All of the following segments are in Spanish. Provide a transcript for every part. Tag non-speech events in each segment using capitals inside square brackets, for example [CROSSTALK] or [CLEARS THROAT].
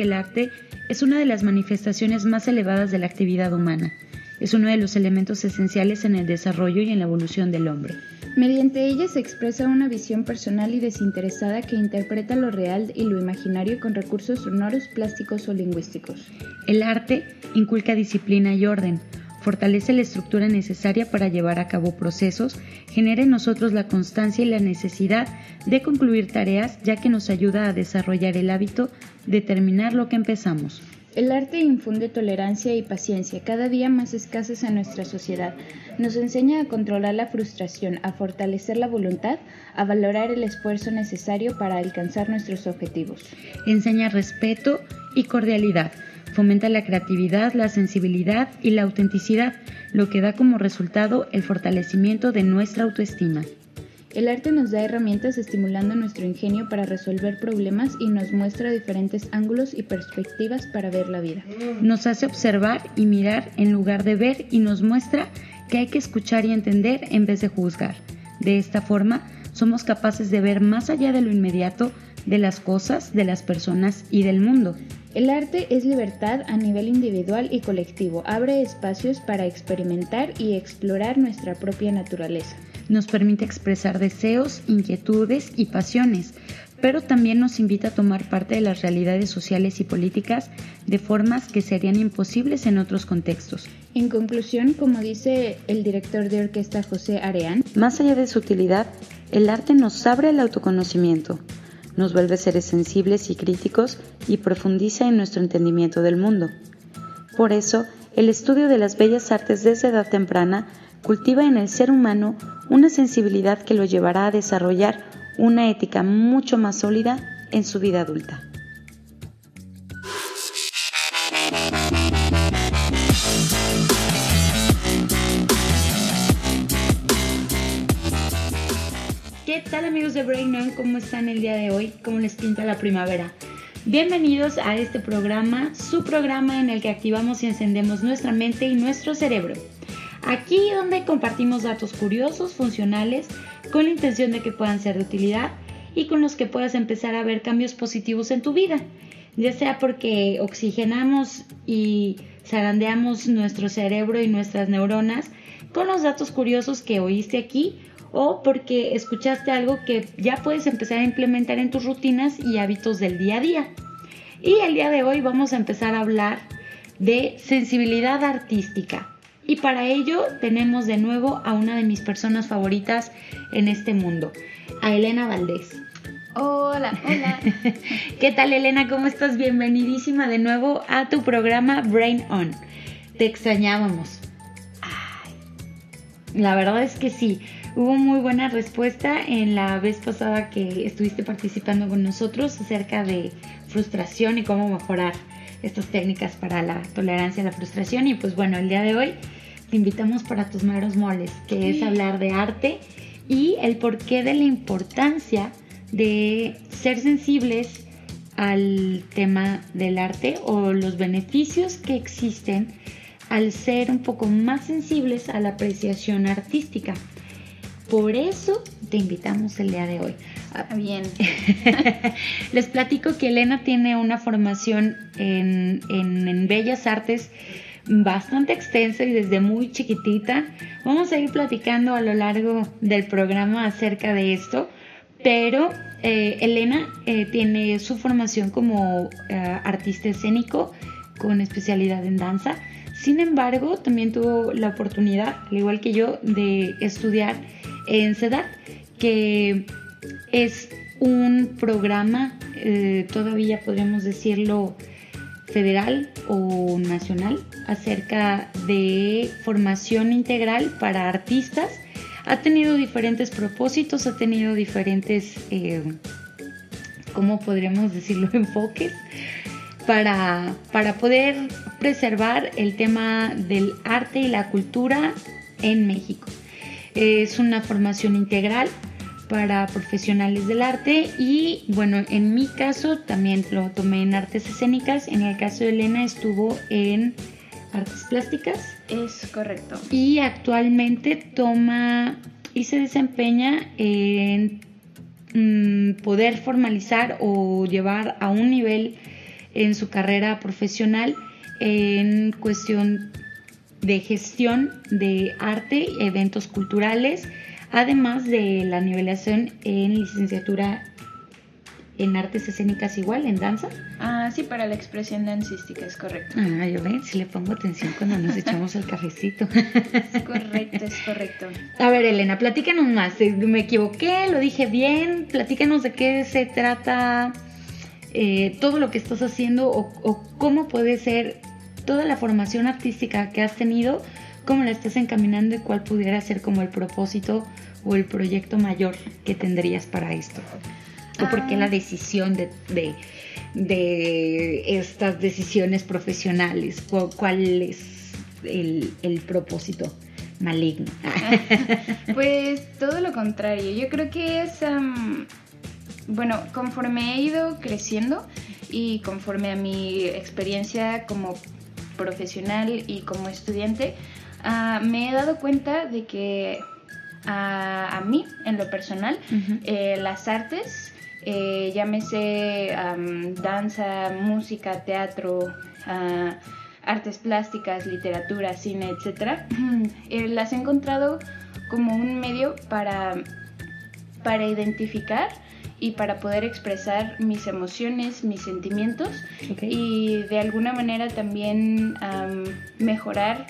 Que el arte es una de las manifestaciones más elevadas de la actividad humana. Es uno de los elementos esenciales en el desarrollo y en la evolución del hombre. Mediante ella se expresa una visión personal y desinteresada que interpreta lo real y lo imaginario con recursos sonoros, plásticos o lingüísticos. El arte inculca disciplina y orden, fortalece la estructura necesaria para llevar a cabo procesos, genera en nosotros la constancia y la necesidad de concluir tareas, ya que nos ayuda a desarrollar el hábito de terminar lo que empezamos. El arte infunde tolerancia y paciencia, cada día más escasas en nuestra sociedad. Nos enseña a controlar la frustración, a fortalecer la voluntad, a valorar el esfuerzo necesario para alcanzar nuestros objetivos. Enseña respeto y cordialidad Fomenta la creatividad, la sensibilidad y la autenticidad, lo que da como resultado el fortalecimiento de nuestra autoestima. El arte nos da herramientas estimulando nuestro ingenio para resolver problemas y nos muestra diferentes ángulos y perspectivas para ver la vida. Nos hace observar y mirar en lugar de ver y nos muestra que hay que escuchar y entender en vez de juzgar. De esta forma, somos capaces de ver más allá de lo inmediato de las cosas, de las personas y del mundo. El arte es libertad a nivel individual y colectivo, abre espacios para experimentar y explorar nuestra propia naturaleza. Nos permite expresar deseos, inquietudes y pasiones, pero también nos invita a tomar parte de las realidades sociales y políticas de formas que serían imposibles en otros contextos. En conclusión, como dice el director de orquesta José Areán, más allá de su utilidad, el arte nos abre el autoconocimiento, nos vuelve seres sensibles y críticos y profundiza en nuestro entendimiento del mundo. Por eso, el estudio de las bellas artes desde edad temprana cultiva en el ser humano una sensibilidad que lo llevará a desarrollar una ética mucho más sólida en su vida adulta. Tal amigos de Brain? ¿Cómo están el día de hoy? ¿Cómo les pinta la primavera? Bienvenidos a este programa, su programa en el que activamos y encendemos nuestra mente y nuestro cerebro. Aquí donde compartimos datos curiosos, funcionales, con la intención de que puedan ser de utilidad y con los que puedas empezar a ver cambios positivos en tu vida, ya sea porque oxigenamos y zarandeamos nuestro cerebro y nuestras neuronas con los datos curiosos que oíste aquí o porque escuchaste algo que ya puedes empezar a implementar en tus rutinas y hábitos del día a día. Y el día de hoy vamos a empezar a hablar de sensibilidad artística. Y para ello tenemos de nuevo a una de mis personas favoritas en este mundo, a Elena Valdés. Hola, hola. [LAUGHS] ¿Qué tal Elena? ¿Cómo estás? Bienvenidísima de nuevo a tu programa Brain On. Te extrañábamos. la verdad es que sí. Hubo muy buena respuesta en la vez pasada que estuviste participando con nosotros acerca de frustración y cómo mejorar estas técnicas para la tolerancia a la frustración. Y pues bueno, el día de hoy te invitamos para tus maros moles, que es hablar de arte y el porqué de la importancia de ser sensibles al tema del arte o los beneficios que existen al ser un poco más sensibles a la apreciación artística. Por eso te invitamos el día de hoy. Ah, bien. [LAUGHS] Les platico que Elena tiene una formación en, en, bellas artes bastante extensa y desde muy chiquitita. Vamos a ir platicando a lo largo del programa acerca de esto, pero eh, Elena eh, tiene su formación como eh, artista escénico con especialidad en danza. Sin embargo, también tuvo la oportunidad, al igual que yo, de estudiar en CEDAT, que es un programa, eh, todavía podríamos decirlo, federal o nacional acerca de formación integral para artistas. Ha tenido diferentes propósitos, ha tenido diferentes, eh, ¿cómo podríamos decirlo?, [LAUGHS] enfoques para, para poder preservar el tema del arte y la cultura en México. Es una formación integral para profesionales del arte y bueno, en mi caso también lo tomé en artes escénicas, en el caso de Elena estuvo en artes plásticas. Es correcto. Y actualmente toma y se desempeña en mm, poder formalizar o llevar a un nivel en su carrera profesional en cuestión de gestión de arte, eventos culturales, además de la nivelación en licenciatura en artes escénicas igual, en danza. Ah, sí, para la expresión dancística, es correcto. Ah, yo ven, si le pongo atención cuando nos [LAUGHS] echamos el cafecito. Es correcto, es correcto. A ver, Elena, platícanos más. Eh, me equivoqué, lo dije bien. Platícanos de qué se trata eh, todo lo que estás haciendo o, o cómo puede ser toda la formación artística que has tenido, cómo la estás encaminando y cuál pudiera ser como el propósito o el proyecto mayor que tendrías para esto. ¿O por qué la ah. decisión de, de, estas decisiones profesionales? ¿Cuál es el, propósito maligno? [LAUGHS] [LAUGHS] pues todo lo contrario. Yo creo que es, bueno, conforme he ido creciendo y conforme a mi experiencia como profesional y como estudiante, ah, me he dado cuenta de que a, mí, en lo personal, eh, las artes eh, llámese danza, música, teatro, ah, artes plásticas, literatura, cine, etc., [CLEARS THROAT] eh, las he encontrado como un medio para, para identificar y para poder expresar mis emociones, mis sentimientos y de alguna manera también mejorar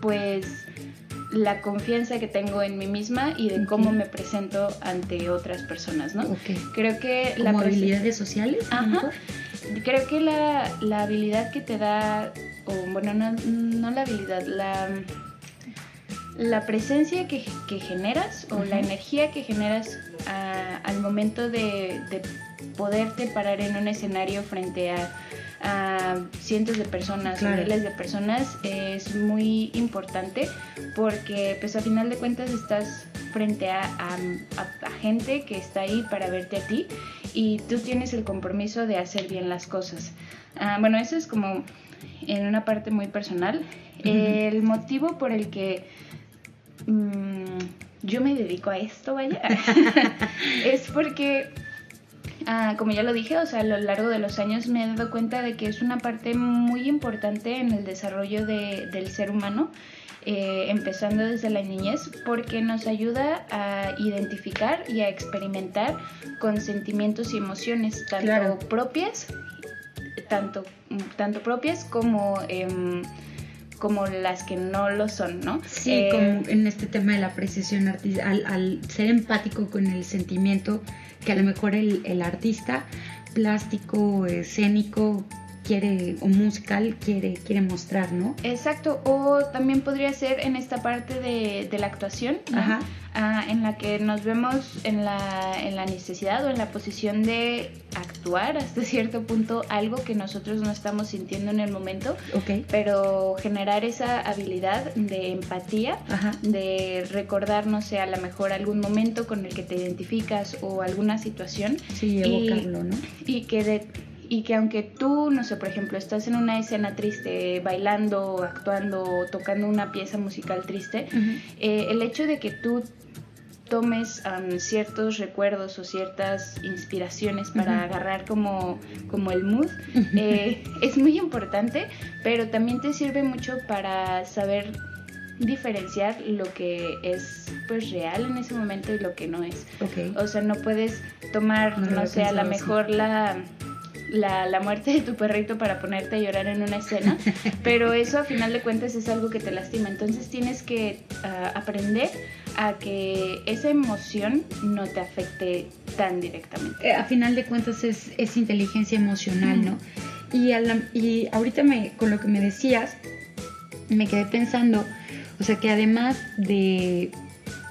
pues la confianza que tengo en mí misma y de cómo me presento ante otras personas, ¿no? Creo que la habilidades sociales. Ajá. Creo que la, la, habilidad que te da, o bueno, no, no la habilidad, la, la presencia que, que generas o la energía que generas al momento de, de poderte parar en un escenario frente a a cientos de personas miles de personas es muy importante porque pues a final de cuentas estás frente a, a, gente que está ahí para verte a ti y tú tienes el compromiso de hacer bien las cosas. Ah, bueno, eso es como en una parte muy personal. El motivo por el que mm, yo me dedico a esto, vaya, [LAUGHS] es porque Ah, como ya lo dije, o sea, a lo largo de los años me he dado cuenta de que es una parte muy importante en el desarrollo del ser humano, eh, empezando desde la niñez, porque nos ayuda a identificar y a experimentar con sentimientos y emociones, tanto propias, tanto, tanto propias como... Em, como las que no lo son, ¿no? Sí, eh, como en este tema de la apreciación artística, al, ser empático con el sentimiento que a lo mejor el, artista plástico, escénico, quiere o musical quiere quiere mostrar, ¿no? Exacto, o también podría ser en esta parte de, de la actuación, Ajá. Ah, en la que nos vemos en la, en la necesidad o en la posición de actuar hasta [LAUGHS] cierto punto algo que nosotros no estamos sintiendo en el momento, okay. pero generar esa habilidad de empatía, de recordar, no sé, a lo mejor algún momento con el que te identificas o alguna situación. Sí, evocarlo, ¿no? Y que de y que aunque tú, no sé, por ejemplo, estás en una escena triste, bailando, actuando, tocando una pieza musical triste, eh, el hecho de que tú tomes ciertos recuerdos o ciertas inspiraciones para agarrar como, como el mood, eh, [LAUGHS] es muy importante, pero también te sirve mucho para saber diferenciar lo que es pues real en ese momento y lo que no es. O sea, no puedes tomar, no, sé, a lo mejor la la, la, muerte de tu perrito para ponerte a llorar en una escena, [LAUGHS] pero eso a final de cuentas es algo que te lastima. Entonces tienes que ah, aprender a que esa emoción no te afecte tan directamente. Eh, a final de cuentas es, es inteligencia emocional, ¿no? Y, y ahorita me, con lo que me decías, me quedé pensando, o sea que además de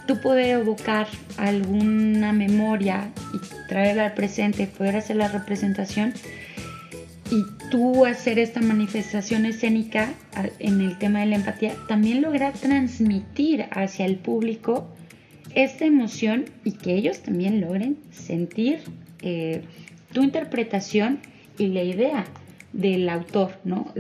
tú poder evocar alguna memoria y traerla al presente, poder hacer la representación y tú hacer esta manifestación escénica en el tema de la empatía, también logra transmitir hacia el público esta emoción y que ellos también logren sentir eh, tu interpretación y la idea del autor, ¿no?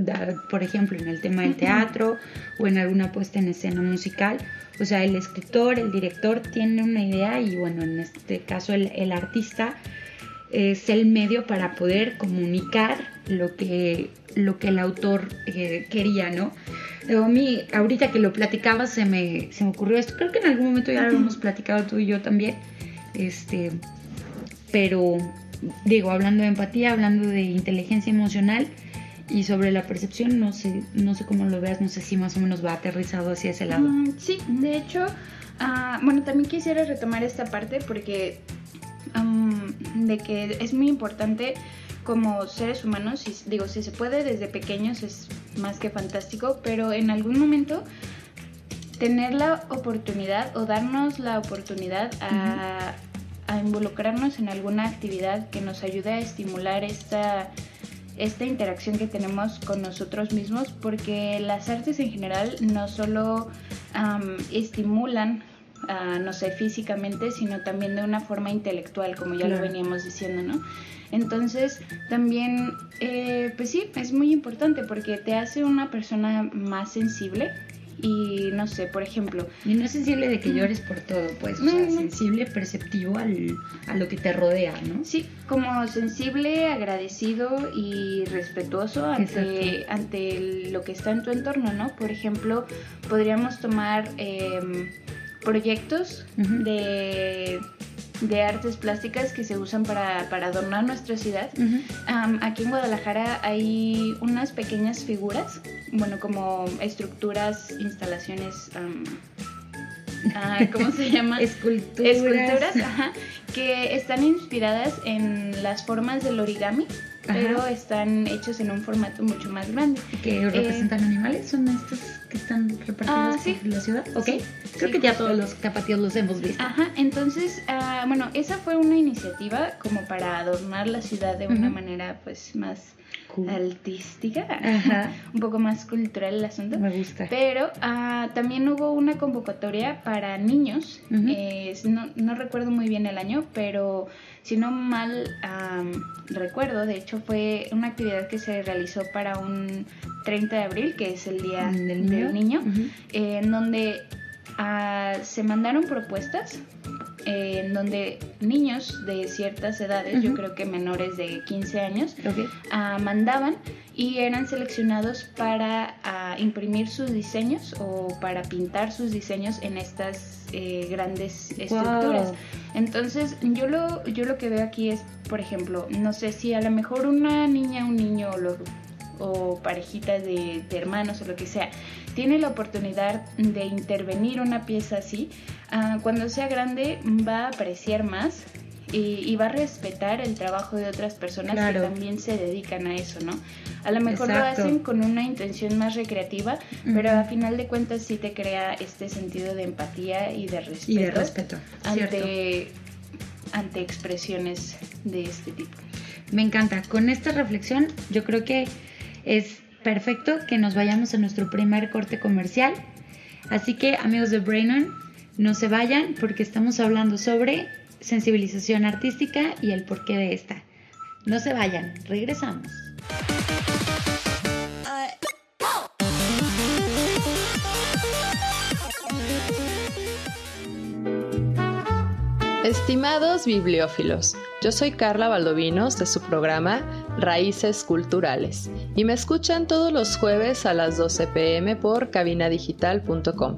Por ejemplo, en el tema del teatro o en alguna puesta en escena musical. O sea, el escritor, el director tiene una idea y bueno, en este caso el, artista es el medio para poder comunicar lo que, lo que el autor eh, quería, ¿no? a mí, ahorita que lo platicaba, se me, se me ocurrió esto. Creo que en algún momento ya lo hemos platicado tú y yo también. Este, pero digo, hablando de empatía, hablando de inteligencia emocional y sobre la percepción, no sé, no sé cómo lo veas, no sé si más o menos va aterrizado hacia ese lado. Mm, sí, de hecho, ah, bueno, también quisiera retomar esta parte porque de que es muy importante como seres humanos, y digo, si se puede desde pequeños es más que fantástico, pero en algún momento tener la oportunidad o darnos la oportunidad a, involucrarnos en alguna actividad que nos ayude a estimular esta, esta interacción que tenemos con nosotros mismos, porque las artes en general no solo estimulan no sé, físicamente, sino también de una forma intelectual, como ya lo veníamos diciendo, ¿no? Entonces, también, eh, pues sí, es muy importante porque te hace una persona más sensible y no sé, por ejemplo. Y no es sensible de que llores por todo, pues, o sea, sensible, perceptivo al, a lo que te rodea, ¿no? Sí, como sensible, agradecido y respetuoso ante, ante lo que está en tu entorno, ¿no? Por ejemplo, podríamos tomar em, proyectos de de artes plásticas que se usan para, adornar nuestra ciudad. aquí en Guadalajara hay unas pequeñas figuras, bueno, como estructuras, instalaciones, ah, ¿cómo se [LAUGHS] llama? Esculturas. Esculturas, que están inspiradas en las formas del origami pero están hechos en un formato mucho más grande. ¿Que representan animales? ¿Son estos que están repartidos ah, por la ciudad? Ok, creo que ya todos los tapatíos los hemos visto. Ajá, entonces, ah, bueno, esa fue una iniciativa como para adornar la ciudad de una manera pues más artística, [LAUGHS] un poco más cultural el asunto. Me gusta. Pero uh, también hubo una convocatoria para niños, eh, no, no, recuerdo muy bien el año, pero si no mal recuerdo, de hecho fue una actividad que se realizó para un 30 de abril, que es el Día del Niño, en donde uh, se mandaron propuestas en donde niños de ciertas edades, yo creo que menores de 15 años, ah, mandaban y eran seleccionados para ah, imprimir sus diseños o para pintar sus diseños en estas eh, grandes estructuras. Entonces, yo lo, yo lo que veo aquí es, por ejemplo, no sé si a lo mejor una niña, un niño o parejitas de, de hermanos o lo que sea, tiene la oportunidad de intervenir una pieza así, ah, cuando sea grande va a apreciar más y, va a respetar el trabajo de otras personas que también se dedican a eso, ¿no? A lo mejor lo hacen con una intención más recreativa, pero a final de cuentas sí te crea este sentido de empatía y de respeto, y de respeto ante, ante expresiones de este tipo. Me encanta. Con esta reflexión yo creo que es perfecto que nos vayamos a nuestro primer corte comercial. Así que amigos de Brainon, no se vayan porque estamos hablando sobre sensibilización artística y el porqué de esta. No se vayan, regresamos. Estimados bibliófilos, yo soy Carla Valdovinos de su programa Raíces Culturales y me escuchan todos los jueves a las 12 pm por cabinadigital.com.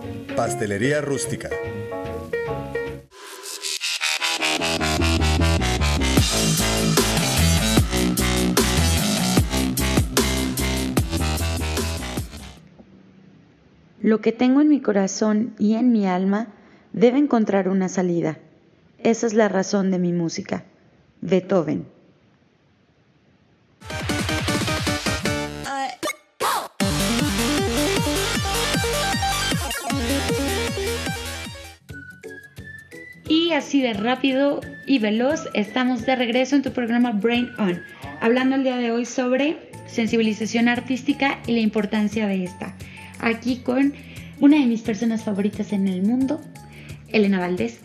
Pastelería Rústica. Lo que tengo en mi corazón y en mi alma debe encontrar una salida. Esa es la razón de mi música. Beethoven. Así de rápido y veloz. Estamos de regreso en tu programa Brain On, hablando el día de hoy sobre sensibilización artística y la importancia de esta. Aquí con una de mis personas favoritas en el mundo, Elena Valdés,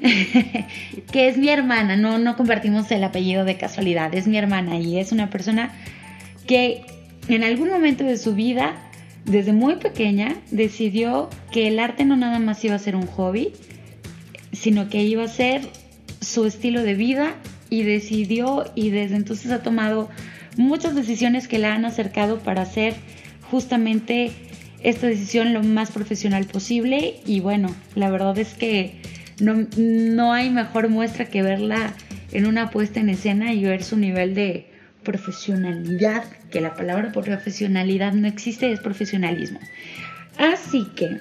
[LAUGHS] que es mi hermana, no, no compartimos el apellido de casualidad, es mi hermana y es una persona que en algún momento de su vida, desde muy pequeña, decidió que el arte no nada más iba a ser un hobby, sino que iba a ser su estilo de vida y decidió y desde entonces ha tomado muchas decisiones que la han acercado para hacer justamente esta decisión lo más profesional posible y bueno, la verdad es que no, no hay mejor muestra que verla en una puesta en escena y ver su nivel de profesionalidad, que la palabra profesionalidad no existe, es profesionalismo. Así que,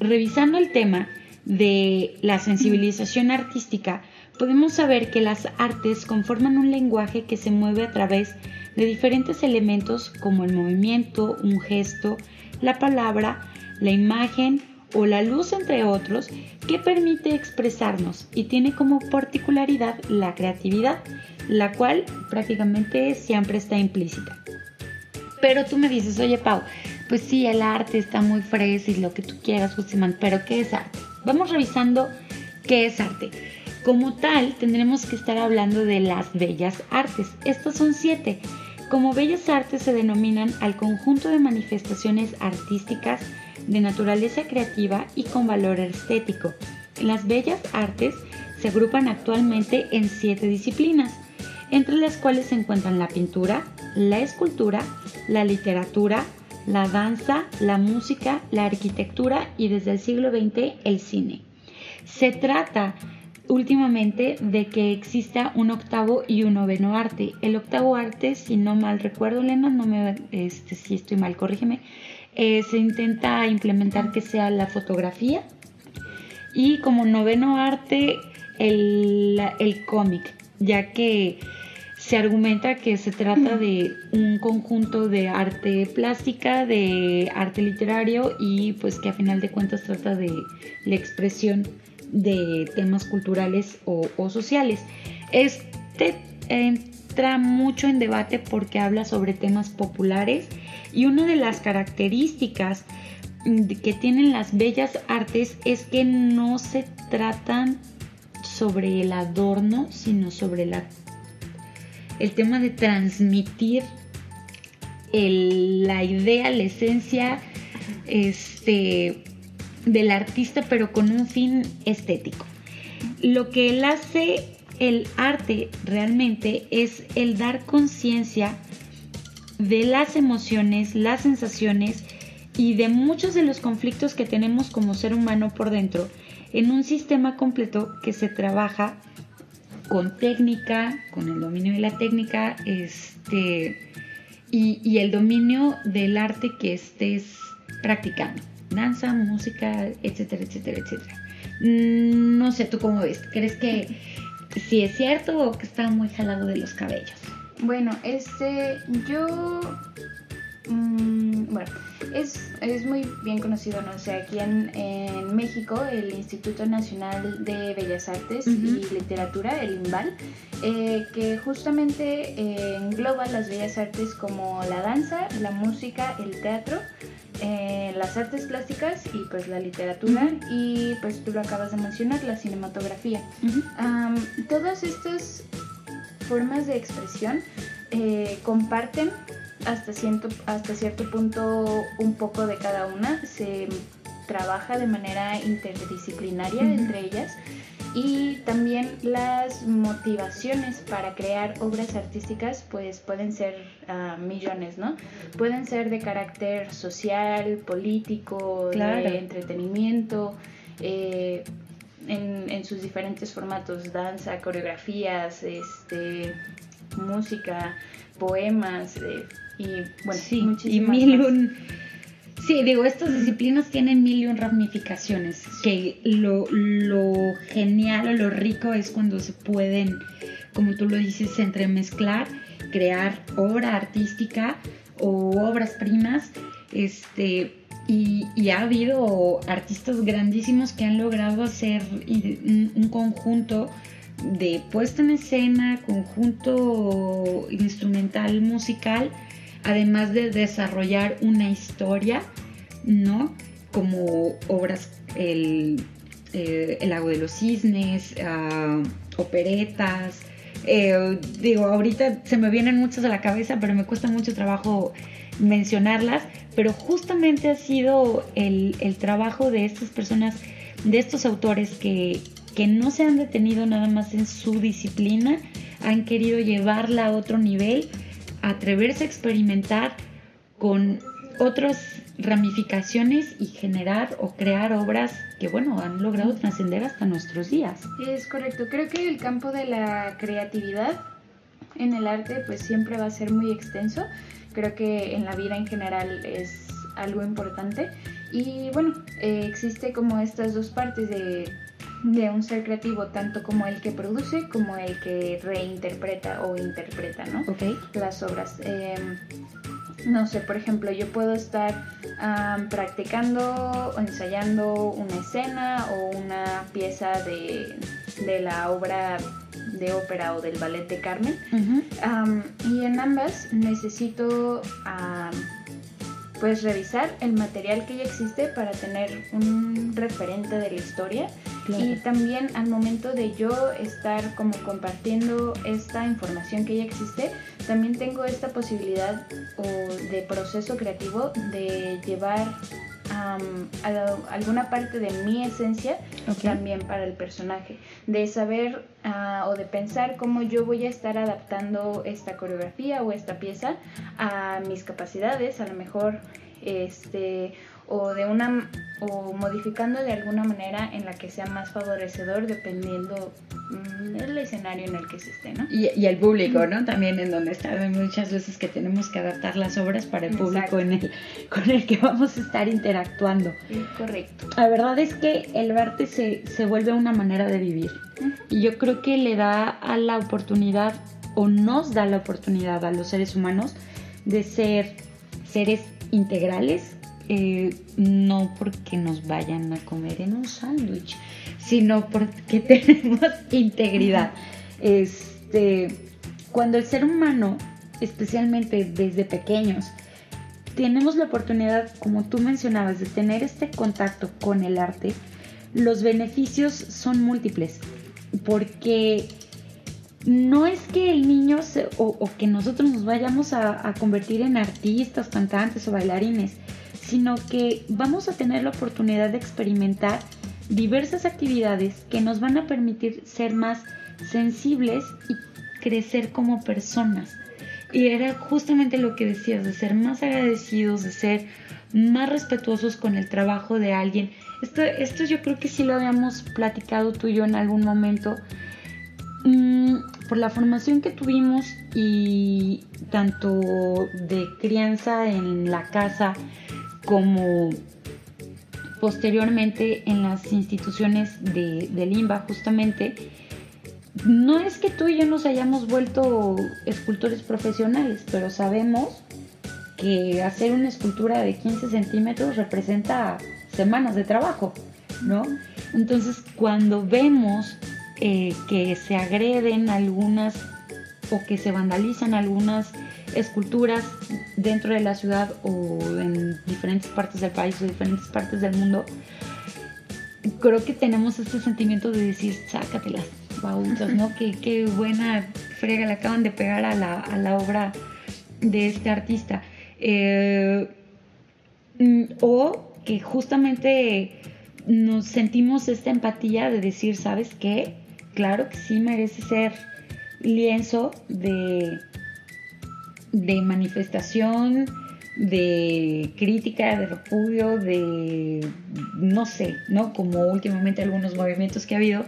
revisando el tema de la sensibilización artística, podemos saber que las artes conforman un lenguaje que se mueve a través de diferentes elementos como el movimiento, un gesto, la palabra, la imagen o la luz, entre otros, que permite expresarnos y tiene como particularidad la creatividad, la cual prácticamente siempre está implícita. Pero tú me dices, oye Pau, pues sí, el arte está muy fresco y lo que tú quieras, Guzmán, pero ¿qué es arte? Vamos revisando qué es arte. Como tal, tendremos que estar hablando de las bellas artes. Estas son siete. Como bellas artes se denominan al conjunto de manifestaciones artísticas de naturaleza creativa y con valor estético. Las bellas artes se agrupan actualmente en siete disciplinas, entre las cuales se encuentran la pintura, la escultura, la literatura, la danza, la música, la arquitectura y desde el siglo XX el cine. Se trata últimamente de que exista un octavo y un noveno arte. El octavo arte, si no mal recuerdo, Elena, no me, este, si estoy mal, corrígeme, eh, se intenta implementar que sea la fotografía y como noveno arte el, el cómic, ya que se argumenta que se trata de un conjunto de arte plástica, de arte literario y pues que a final de cuentas trata de la expresión de temas culturales o, sociales. Este entra mucho en debate porque habla sobre temas populares y una de las características que tienen las bellas artes es que no se tratan sobre el adorno, sino sobre la, el tema de transmitir la idea, la esencia este, del artista, pero con un fin estético. Lo que él hace el arte realmente es el dar conciencia de las emociones, las sensaciones y de muchos de los conflictos que tenemos como ser humano por dentro en un sistema completo que se trabaja con técnica, con el dominio de la técnica, este, y, el dominio del arte que estés practicando. Danza, música, etcétera, etcétera, etcétera. Mm, no sé, ¿tú cómo ves? ¿Crees que si es cierto o que está muy jalado de los cabellos? Bueno, este, yo, mm, bueno, es, es, muy bien conocido, ¿no? O sea, aquí en, en México, el Instituto Nacional de Bellas Artes y Literatura, el INVAL, eh, que justamente eh, engloba las bellas artes como la danza, la música, el teatro, eh, las artes plásticas y pues la literatura y pues tú lo acabas de mencionar, la cinematografía. todas estas formas de expresión comparten hasta cierto, hasta cierto punto un poco de cada una. Se trabaja de manera interdisciplinaria entre ellas y también las motivaciones para crear obras artísticas pues pueden ser ah, millones, ¿no? Pueden ser de carácter social, político, de entretenimiento, eh, en, sus diferentes formatos, danza, coreografías, este, música, poemas eh, y bueno, sí, y mil Sí, digo, estas disciplinas tienen mil y un ramificaciones, que lo, lo genial o lo rico es cuando se pueden, como tú lo dices, entremezclar, crear obra artística o obras primas, este, y, ha habido artistas grandísimos que han logrado hacer un, conjunto de puesta en escena, conjunto instrumental musical, además de desarrollar una historia, ¿no? Como obras, el, eh, el lago de los cisnes, ah, operetas. Eh, digo, ahorita se me vienen muchas a la cabeza, pero me cuesta mucho trabajo mencionarlas, pero justamente ha sido el, el trabajo de estas personas, de estos autores que, que no se han detenido nada más en su disciplina, han querido llevarla a otro nivel, atreverse a experimentar con otras ramificaciones y generar o crear obras que, bueno, han logrado trascender hasta nuestros días. Es correcto, creo que el campo de la creatividad en el arte pues siempre va a ser muy extenso, creo que en la vida en general es algo importante. Y bueno, eh, existe como estas dos partes de de un ser creativo, tanto como el que produce como el que reinterpreta o interpreta, ¿no? Ok. Las obras. Em, no sé, por ejemplo, yo puedo estar practicando o ensayando una escena o una pieza de, la obra de ópera o del ballet de Carmen. y en ambas necesito pues revisar el material que ya existe para tener un referente de la historia y también al momento de yo estar como compartiendo esta información que ya existe, también tengo esta posibilidad o de proceso creativo de llevar alguna parte de mi esencia también para el personaje, de saber ah, o de pensar cómo yo voy a estar adaptando esta coreografía o esta pieza a mis capacidades, a lo mejor este o de una o modificando de alguna manera en la que sea más favorecedor dependiendo mm, el escenario en el que se esté, ¿no? Y, el público, ¿no? También en donde está. muchas veces que tenemos que adaptar las obras para el público en el, con el que vamos a estar interactuando. correcto. La verdad es que el arte se, se vuelve una manera de vivir. Y yo creo que le da a la oportunidad o nos da la oportunidad a los seres humanos de ser seres integrales eh, no porque nos vayan a comer en un sándwich, sino porque [LAUGHS] tenemos integridad. Este, cuando el ser humano, especialmente desde pequeños, tenemos la oportunidad, como tú mencionabas, de tener este contacto con el arte, los beneficios son múltiples, porque no es que el niño o, que nosotros nos vayamos a convertir en artistas, cantantes o bailarines, sino que vamos a tener la oportunidad de experimentar diversas actividades que nos van a permitir ser más sensibles y crecer como personas. Y era justamente lo que decías, de ser más agradecidos, de ser más respetuosos con el trabajo de alguien. Esto, esto yo creo que sí lo habíamos platicado tú y yo en algún momento. Mm, por la formación que tuvimos y tanto de crianza en la casa, como posteriormente en las instituciones de, de Limba justamente, no es que tú y yo nos hayamos vuelto escultores profesionales, pero sabemos que hacer una escultura de 15 centímetros representa semanas de trabajo, ¿no? Entonces, cuando vemos eh, que se agreden algunas o que se vandalizan algunas esculturas dentro de la ciudad o en diferentes partes del país o diferentes partes del mundo, creo que tenemos este sentimiento de decir, sácatelas, baúchas, ¿no? Qué, qué buena frega le acaban de pegar a la, a la obra de este artista. Eh, mm, o que justamente nos sentimos esta empatía de decir, ¿sabes qué? Claro que sí merece ser lienzo de de manifestación, de crítica, de repudio, de no sé, ¿no? Como últimamente algunos movimientos que ha habido,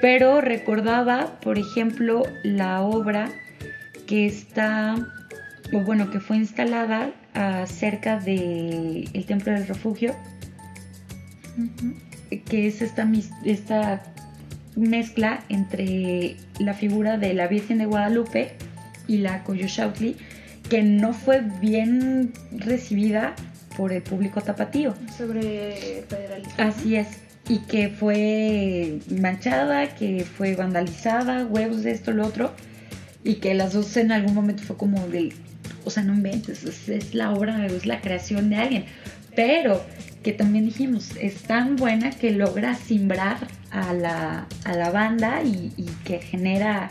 pero recordaba, por ejemplo, la obra que está, o bueno, que fue instalada cerca del el Templo del Refugio, que es esta, esta mezcla entre la figura de la Virgen de Guadalupe y la Coyoshautli, que no fue bien recibida por el público tapatío. Sobre federalismo. Así es. y que fue manchada, que fue vandalizada, huevos de esto, lo otro, y que las dos en algún momento fue como del, o sea, no inventes, es, la obra, es la creación de alguien, pero que también dijimos, es tan buena que logra simbrar a la, a la banda y, y que genera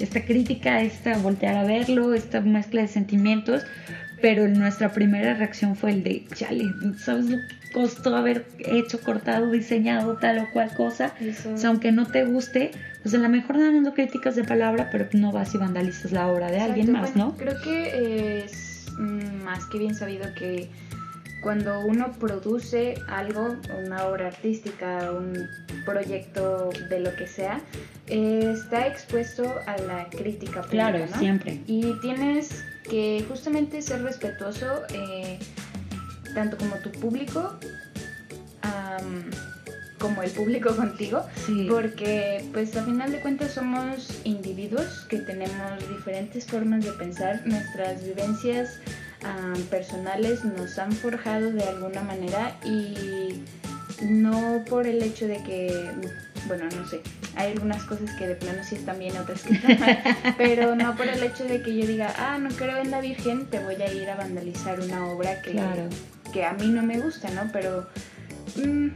esta crítica, esta voltear a verlo, esta mezcla de sentimientos, pero nuestra primera reacción fue el de, chale, ¿sabes lo que costó haber hecho, cortado, diseñado tal o cual cosa? O sea, aunque no te guste, pues a lo mejor dando críticas de palabra, pero no vas y vandalizas la obra de alguien más, ¿no? Creo que es mm, más que bien sabido que cuando uno produce algo, una obra artística, un proyecto de lo que sea, eh, está expuesto a la crítica. Pública, claro, siempre. Y tienes que justamente ser respetuoso eh, tanto como tu público como el público [LAUGHS] contigo porque pues a final de cuentas somos individuos que tenemos diferentes formas de pensar nuestras vivencias personales nos han forjado de alguna manera y no por el hecho de que bueno no sé hay algunas cosas que de plano sí están bien, otras que están mal, [LAUGHS] pero no por el hecho de que yo diga, ah, no creo en la Virgen, te voy a ir a vandalizar una obra que, que a mí no me gusta, ¿no? Pero, mm,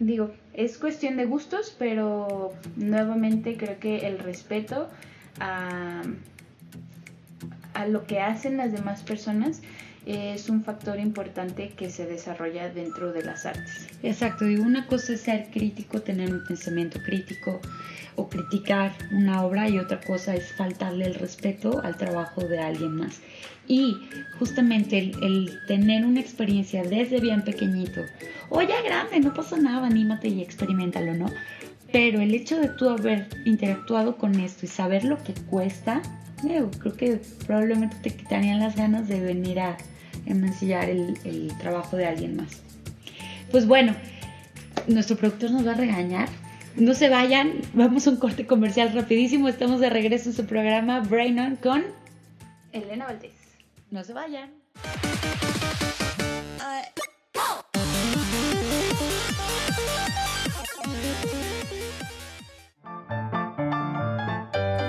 digo, es cuestión de gustos, pero nuevamente creo que el respeto a, a lo que hacen las demás personas es un factor importante que se desarrolla dentro de las artes. Exacto, digo, una cosa es ser crítico, tener un pensamiento crítico o criticar una obra y otra cosa es faltarle el respeto al trabajo de alguien más. Y justamente el, tener una experiencia desde bien pequeñito, o ya grande, no pasa nada, anímate y experimentalo, ¿no? Pero el hecho de tú haber interactuado con esto y saber lo que cuesta, creo que probablemente te quitarían las ganas de venir a, enmancillar el, el trabajo de alguien más. Pues bueno, nuestro productor nos va a regañar. No se vayan, vamos a un corte comercial rapidísimo. Estamos de regreso en su programa Brain On con Elena Valdés. No se vayan.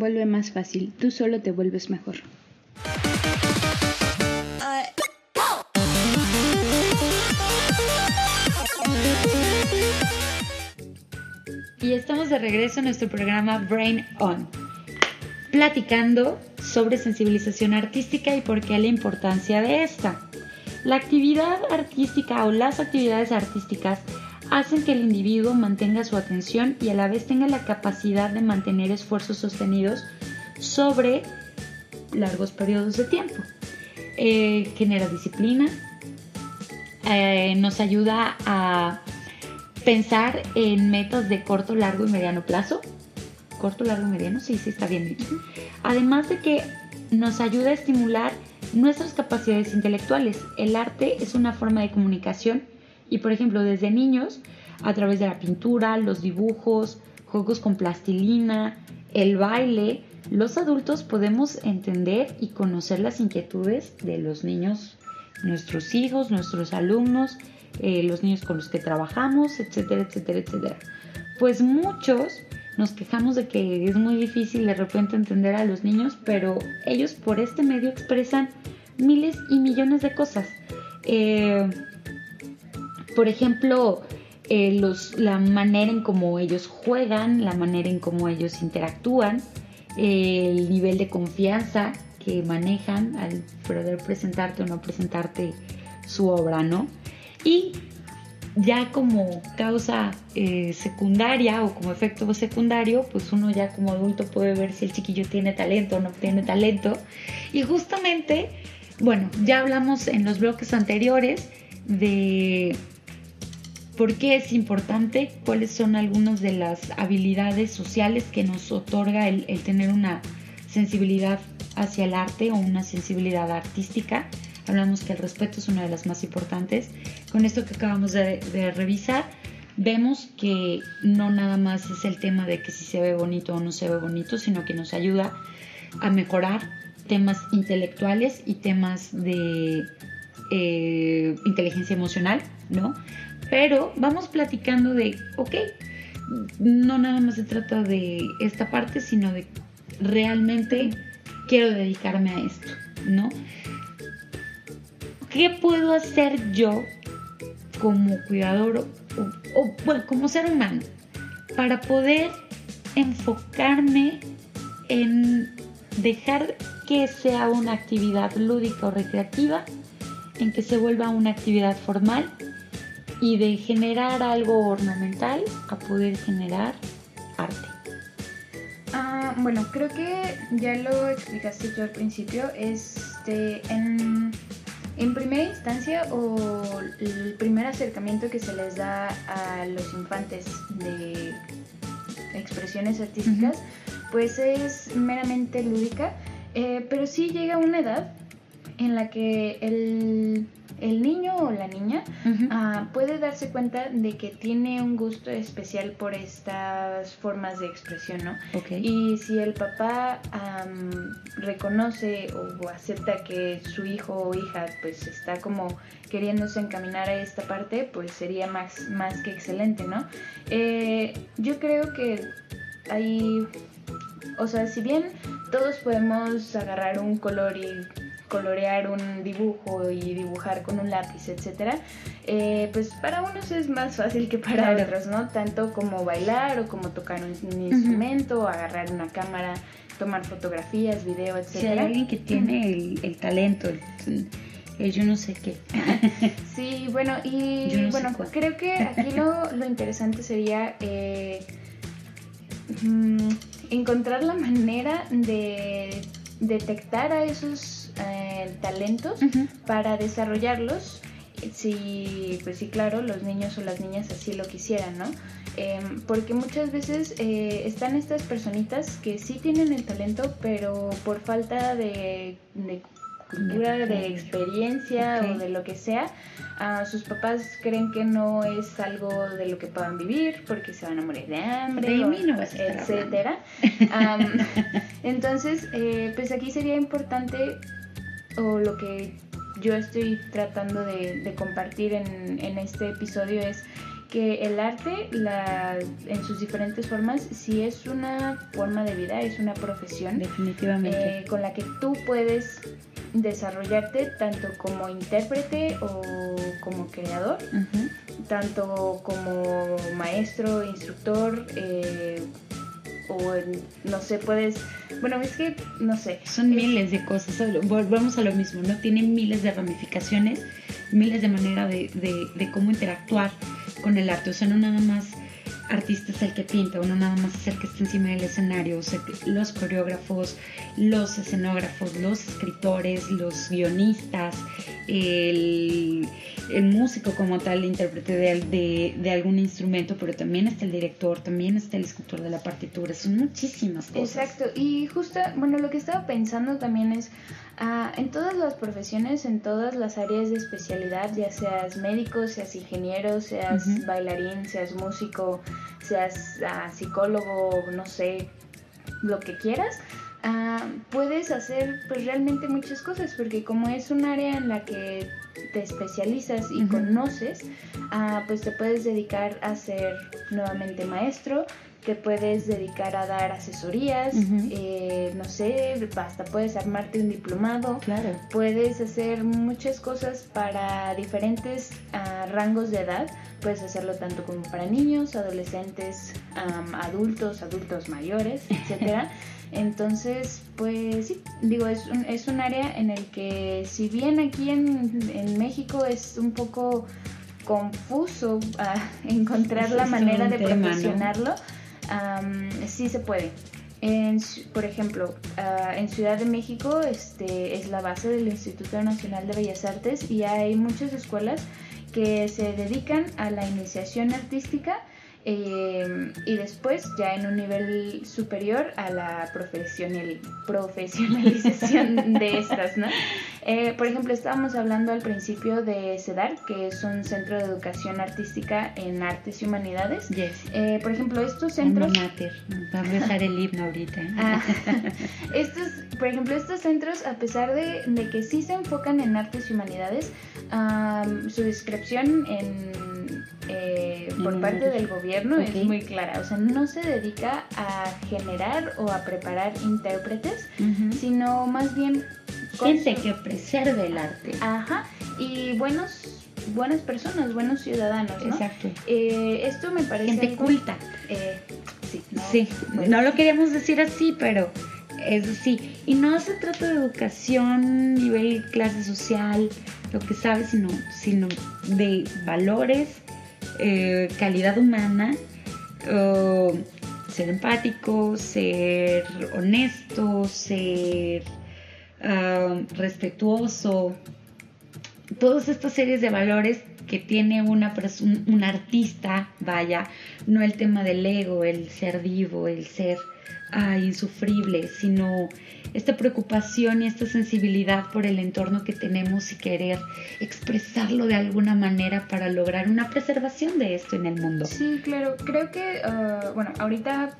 Vuelve más fácil, tú solo te vuelves mejor. Y estamos de regreso en nuestro programa Brain On, platicando sobre sensibilización artística y por qué la importancia de esta. La actividad artística o las actividades artísticas hacen que el individuo mantenga su atención y a la vez tenga la capacidad de mantener esfuerzos sostenidos sobre largos periodos de tiempo. Eh, genera disciplina, eh, nos ayuda a pensar en metas de corto, largo y mediano plazo. Corto, largo y mediano, sí, sí está bien dicho. Además de que nos ayuda a estimular nuestras capacidades intelectuales. El arte es una forma de comunicación y por ejemplo, desde niños, a través de la pintura, los dibujos, juegos con plastilina, el baile, los adultos podemos entender y conocer las inquietudes de los niños, nuestros hijos, nuestros alumnos, eh, los niños con los que trabajamos, etcétera, etcétera, etcétera. Pues muchos nos quejamos de que es muy difícil de repente entender a los niños, pero ellos por este medio expresan miles y millones de cosas. Eh, por ejemplo, eh, la manera en cómo ellos juegan, la manera en cómo ellos interactúan, el nivel de confianza que manejan al poder presentarte o no presentarte su obra, ¿no? Y ya como causa eh, secundaria o como efecto secundario, pues uno ya como adulto puede ver si el chiquillo tiene talento o no tiene talento. Y justamente, bueno, ya hablamos en los bloques anteriores de por qué es importante, cuáles son algunas de las habilidades sociales que nos otorga el, tener una sensibilidad hacia el arte o una sensibilidad artística. Hablamos que el respeto es una de las más importantes. Con esto que acabamos de, revisar, vemos que no nada más es el tema de que si se ve bonito o no se ve bonito, sino que nos ayuda a mejorar temas intelectuales y temas de eh, inteligencia emocional, ¿no? Pero vamos platicando de, ok, no nada más se trata de esta parte, sino de realmente quiero dedicarme a esto, ¿no? ¿Qué puedo hacer yo como cuidador o, bueno, como ser humano para poder enfocarme en dejar que sea una actividad lúdica o recreativa, en que se vuelva una actividad formal y de generar algo ornamental a poder generar arte. Ah, bueno, creo que ya lo explicaste tú al principio. Este, en, en primera instancia o el primer acercamiento que se les da a los infantes de expresiones artísticas, pues es meramente lúdica, eh, pero sí llega una edad en la que el el niño o la niña ah, puede darse cuenta de que tiene un gusto especial por estas formas de expresión, ¿no? Y si el papá reconoce o acepta que su hijo o hija pues está como queriéndose encaminar a esta parte, pues sería más, más que excelente, ¿no? Eh, yo creo que hay, o sea, si bien todos podemos agarrar un color y colorear un dibujo y dibujar con un lápiz, etcétera, eh, pues para unos es más fácil que para otros, ¿no? Tanto como bailar o como tocar un, instrumento, o agarrar una cámara, tomar fotografías, video, etcétera. Si hay alguien que tiene el, talento, el, yo no sé qué. [LAUGHS] sí, bueno, y bueno, creo que aquí lo, lo interesante sería eh, mm, encontrar la manera de detectar a esos eh, talentos para desarrollarlos si, pues sí, claro, los niños o las niñas así lo quisieran, ¿no? Em, porque muchas veces eh, están estas personitas que sí tienen el talento, pero por falta de, de cultura, de experiencia o de lo que sea, sus papás creen que no es algo de lo que puedan vivir porque se van a morir de hambre, etcétera. [LAUGHS] entonces, eh, pues aquí sería importante o lo que yo estoy tratando de, compartir en, este episodio es que el arte la, en sus diferentes formas sí es una forma de vida, es una profesión. Definitivamente. Eh, con la que tú puedes desarrollarte tanto como intérprete o como creador, tanto como maestro, instructor, eh, o no sé, puedes, bueno, es que, no sé. Son miles de cosas, volvemos a lo mismo, ¿no? Tienen miles de ramificaciones, miles de maneras de, de, cómo interactuar con el arte, o sea, no nada más artista es el que pinta, uno nada más es el que está encima del escenario, o sea, los coreógrafos, los escenógrafos, los escritores, los guionistas, el músico como tal, el intérprete de, de, algún instrumento, pero también está el director, también está el escultor de la partitura, son muchísimas cosas. Exacto, y justo, bueno, lo que estaba pensando también es, ah, en todas las profesiones, en todas las áreas de especialidad, ya seas médico, seas ingeniero, seas bailarín, seas músico, seas ah, psicólogo, no sé, lo que quieras, Ah, puedes hacer pues realmente muchas cosas porque como es un área en la que te especializas y conoces, ah, pues te puedes dedicar a ser nuevamente maestro, te puedes dedicar a dar asesorías, eh, no sé, hasta puedes armarte un diplomado, claro. puedes hacer muchas cosas para diferentes ah, rangos de edad, puedes hacerlo tanto como para niños, adolescentes, adultos, adultos mayores, [LAUGHS] etcétera. Entonces, pues sí, digo, es un, es un área en el que si bien aquí en, en México es un poco confuso ah, [LAUGHS] encontrar la manera de promocionarlo, sí se puede. por ejemplo, ah, en Ciudad de México este, es la base del Instituto Nacional de Bellas Artes y hay muchas escuelas que se dedican a la iniciación artística eh, y después ya en un nivel superior a la profesional, profesionalización [LAUGHS] de estas, ¿no? Eh, por ejemplo, estábamos hablando al principio de CEDAR, que es un centro de educación artística en artes y humanidades. Eh, por ejemplo, estos centros... Va a empezar el himno ahorita. Ah, [LAUGHS] estos, por ejemplo, estos centros, a pesar de, que sí se enfocan en artes y humanidades, su descripción en eh, por parte del gobierno es muy clara. O sea, no se dedica a generar o a preparar intérpretes, sino más bien... Gente que preserve el arte. Ajá. Y buenos buenas personas, buenos ciudadanos, ¿no? Exacto. Eh, esto me parece... Gente culta. Eh, sí, no, sí. no lo queríamos decir así, pero es sí. Y no se trata de educación, nivel, clase social, lo que sabes, sino, sino de valores, eh, calidad humana, ser empático, ser honesto, ser ah, respetuoso, todas estas series de valores que tiene una un, artista, vaya, no el tema del ego, el ser vivo, el ser ah, insufrible, sino esta preocupación y esta sensibilidad por el entorno que tenemos y querer expresarlo de alguna manera para lograr una preservación de esto en el mundo. Sí, claro, creo que, ah, bueno, ahorita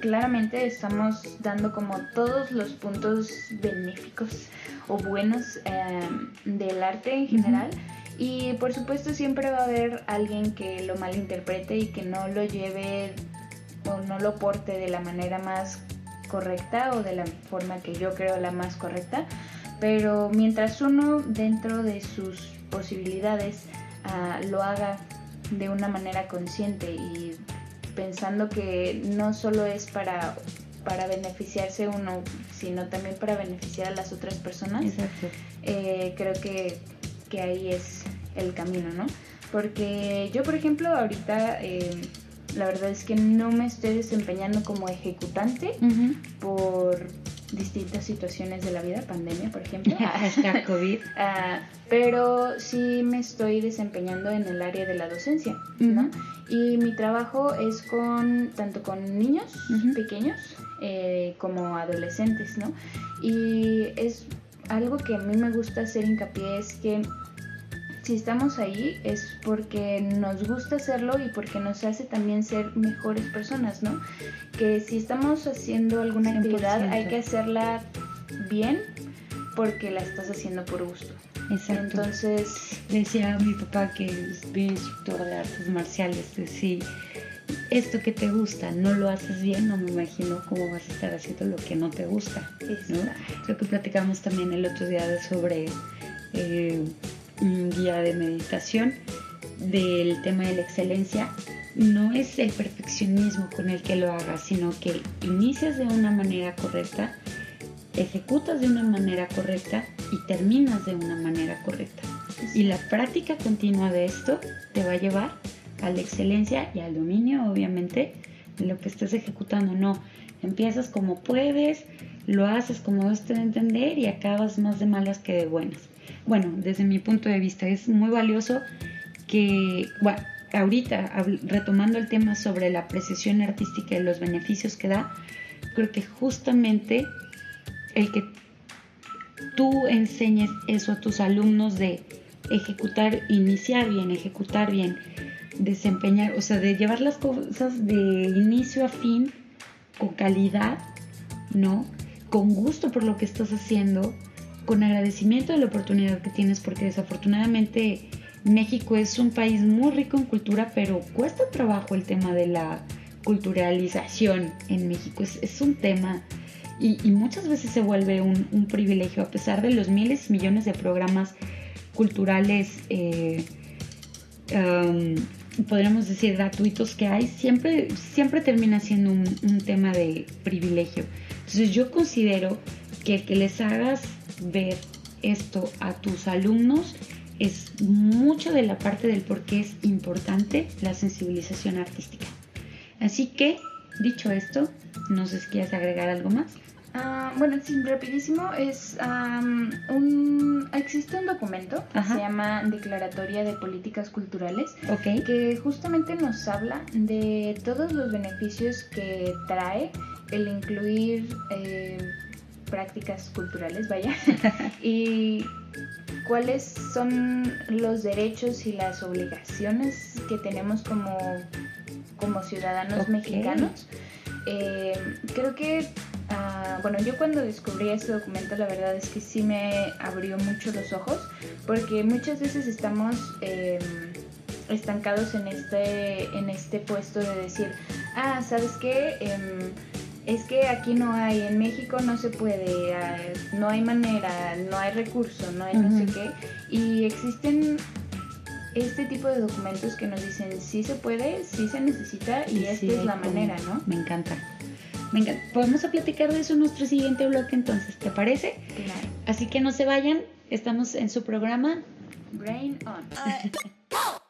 claramente estamos dando como todos los puntos benéficos o buenos em, del arte en general. Y por supuesto siempre va a haber alguien que lo malinterprete y que no lo lleve o no lo porte de la manera más correcta o de la forma que yo creo la más correcta, pero mientras uno dentro de sus posibilidades ah, lo haga de una manera consciente y pensando que no solo es para, para beneficiarse uno, sino también para beneficiar a las otras personas, eh, creo que, que, ahí es el camino, ¿no? Porque yo, por ejemplo, ahorita... Eh, la verdad es que no me estoy desempeñando como ejecutante por distintas situaciones de la vida, pandemia, por ejemplo. [LAUGHS] Hasta COVID. Ah, pero sí me estoy desempeñando en el área de la docencia, ¿no? Y mi trabajo es con, tanto con niños pequeños eh, como adolescentes, ¿no? Y es algo que a mí me gusta hacer hincapié es que si estamos ahí es porque nos gusta hacerlo y porque nos hace también ser mejores personas, ¿no? Que si estamos haciendo alguna actividad hay que hacerla bien porque la estás haciendo por gusto. Exacto. Entonces, decía mi papá que es instructor de artes marciales, decía, esto que te gusta no lo haces bien, no me imagino cómo vas a estar haciendo lo que no te gusta. ¿no? Creo que platicamos también el otro día sobre eh, guía de meditación del tema de la excelencia no es el perfeccionismo con el que lo hagas, sino que inicias de una manera correcta, ejecutas de una manera correcta y terminas de una manera correcta. Y la práctica continua de esto te va a llevar a la excelencia y al dominio, obviamente, de lo que estés ejecutando. No, empiezas como puedes, lo haces como debes de entender y acabas más de malas que de buenas bueno, desde mi punto de vista es muy valioso que, bueno, ahorita retomando el tema sobre la precisión artística y los beneficios que da, creo que justamente el que tú enseñes eso a tus alumnos de ejecutar, iniciar bien, ejecutar bien, desempeñar, o sea, de llevar las cosas de inicio a fin con calidad, ¿no? Con gusto por lo que estás haciendo, con agradecimiento de la oportunidad que tienes porque desafortunadamente México es un país muy rico en cultura, pero cuesta trabajo el tema de la culturalización en México. Es, un tema y, muchas veces se vuelve un, privilegio a pesar de los miles y millones de programas culturales, eh, um, podríamos decir gratuitos que hay, siempre, siempre termina siendo un, un tema de privilegio. Entonces yo considero que el que les hagas ver esto a tus alumnos es mucho de la parte del por qué es importante la sensibilización artística. Así que, dicho esto, no sé si quieres agregar algo más. Ah, bueno, sí, rapidísimo, es un, existe un documento que se llama Declaratoria de Políticas Culturales, que justamente nos habla de todos los beneficios que trae el incluir eh, prácticas culturales, vaya, [LAUGHS] y cuáles son los derechos y las obligaciones que tenemos como, como ciudadanos mexicanos. Eh, creo que, ah, bueno, yo cuando descubrí este documento, la verdad es que sí me abrió mucho los ojos, porque muchas veces estamos em, estancados en este, en este puesto de decir, ah, ¿sabes qué? Em, es que aquí no hay, en México no se puede, ah, no hay manera, no hay recurso, no hay no sé qué. Y existen este tipo de documentos que nos dicen sí se puede, sí se necesita y, esta es la manera, ¿no? Me encanta. Me encanta. Podemos a platicar de eso en nuestro siguiente bloque entonces, ¿te parece? Claro. Así que no se vayan, estamos en su programa Brain On. [LAUGHS]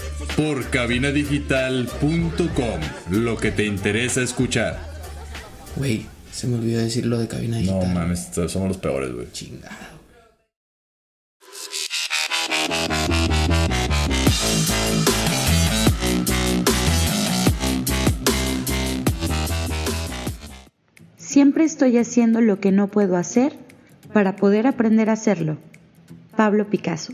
por cabinadigital.com. Lo que te interesa escuchar. Güey, se me olvidó decir lo de cabina digital. No mames, somos los peores, güey. Chingado. Siempre estoy haciendo lo que no puedo hacer para poder aprender a hacerlo. Pablo Picasso.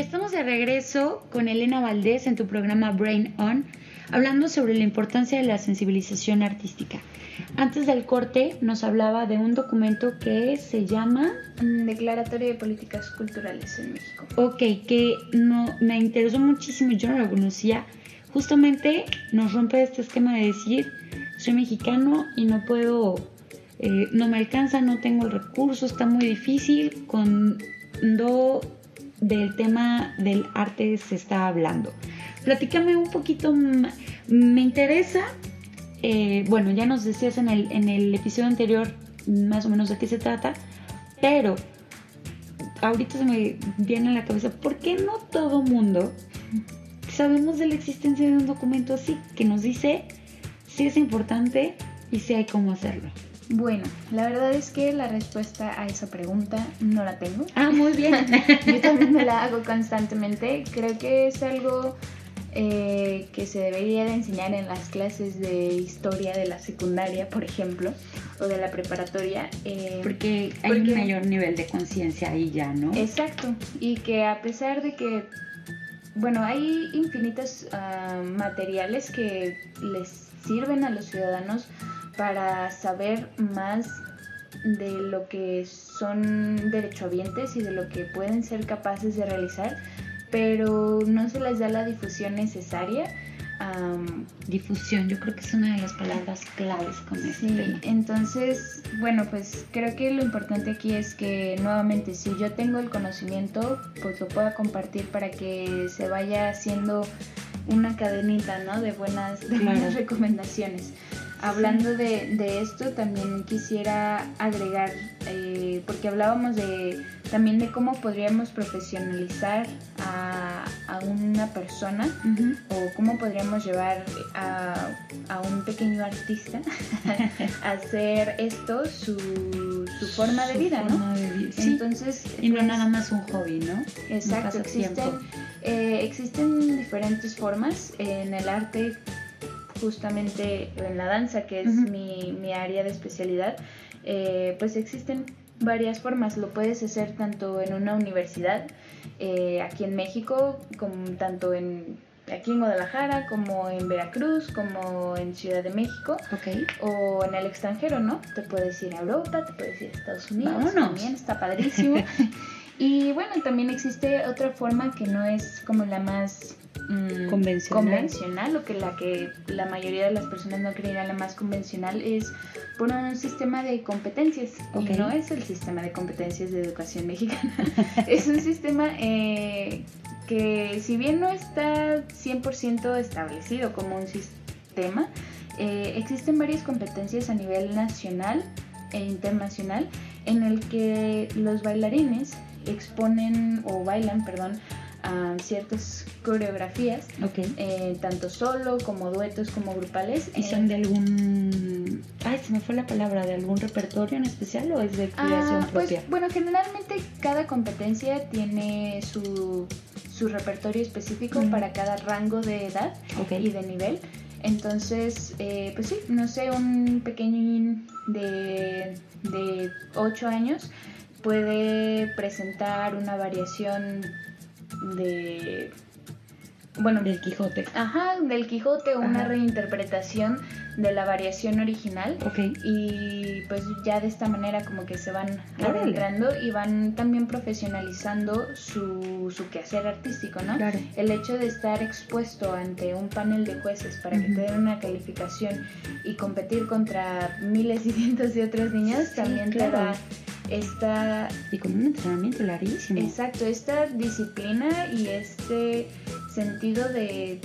Estamos de regreso con Elena Valdés en tu programa Brain On, hablando sobre la importancia de la sensibilización artística. Antes del corte nos hablaba de un documento que se llama mm, Declaratoria de Políticas Culturales en México. Ok, que no, me interesó muchísimo, yo no lo conocía. Justamente nos rompe este esquema de decir, soy mexicano y no puedo, eh, no me alcanza, no tengo el recurso, está muy difícil. Cuando del tema del arte se está hablando. Platícame un poquito, me interesa, eh, bueno, ya nos decías en el, en el episodio anterior más o menos de qué se trata, pero ahorita se me viene a la cabeza, ¿por qué no todo mundo sabemos de la existencia de un documento así que nos dice si es importante y si hay cómo hacerlo? Bueno, la verdad es que la respuesta a esa pregunta no la tengo. Ah, muy bien. [LAUGHS] Yo también me la hago constantemente. Creo que es algo eh, que se debería de enseñar en las clases de historia de la secundaria, por ejemplo, o de la preparatoria. Eh, porque hay un mayor nivel de conciencia ahí ya, ¿no? Exacto. Y que a pesar de que, bueno, hay infinitos ah, materiales que les sirven a los ciudadanos para saber más de lo que son derechohabientes y de lo que pueden ser capaces de realizar, pero no se les da la difusión necesaria. difusión, yo creo que es una de las palabras claves con este sí, Entonces, bueno, pues creo que lo importante aquí es que nuevamente si yo tengo el conocimiento, pues lo pueda compartir para que se vaya haciendo una cadenita, ¿no? De buenas, de buenas recomendaciones. Hablando de, esto, también quisiera agregar, eh, porque hablábamos de también de cómo podríamos profesionalizar a, una persona o cómo podríamos llevar a, un pequeño artista [LAUGHS] a hacer esto sus su forma de vida, forma ¿no? de vida, sí. Entonces, Y no pues, nada más un hobby, ¿no? Exacto, existen, eh, existen diferentes formas en el arte, justamente en la danza, que es mi, mi área de especialidad, eh, pues existen varias formas. Lo puedes hacer tanto en una universidad, eh, aquí en México, como tanto en aquí en Guadalajara, como en Veracruz, como en Ciudad de México, o en el extranjero, ¿no? Te puedes ir a Europa, te puedes ir a Estados Unidos, Vámonos. también está padrísimo. [LAUGHS] y bueno, también existe otra forma que no es como la más mm, Convencional. convencional, o que la que la mayoría de las personas no creerán la más convencional es por un sistema de competencias. Ok. Y no es el sistema de competencias de educación mexicana, [LAUGHS] es un sistema eh, que si bien no está 100% establecido como un sistema, eh, existen varias competencias a nivel nacional e internacional en el que los bailarines exponen o bailan, perdón, a ciertas coreografías, eh, tanto solo como duetos como grupales. ¿Y eh, son de algún... Ay, se me fue la palabra, ¿de algún repertorio en especial o es de creación Ah, pues propia? bueno, generalmente cada competencia tiene su, su repertorio específico Ujú. para cada rango de edad Ok. y de nivel. Entonces, eh, pues sí, no sé, un pequeñín de, de 8 años puede presentar una variación de... Bueno, Del Quijote. Ajá, del Quijote una Ajá. reinterpretación de la variación original Ok. y pues ya de esta manera como que se van Órale. adentrando y van también profesionalizando su, su quehacer artístico, ¿no? Claro. El hecho de estar expuesto ante un panel de jueces para que te den una calificación y competir contra miles y cientos de otras niñas Sí, también claro. te da esta Y con un entrenamiento larguísimo. Exacto, esta disciplina y este sentido de,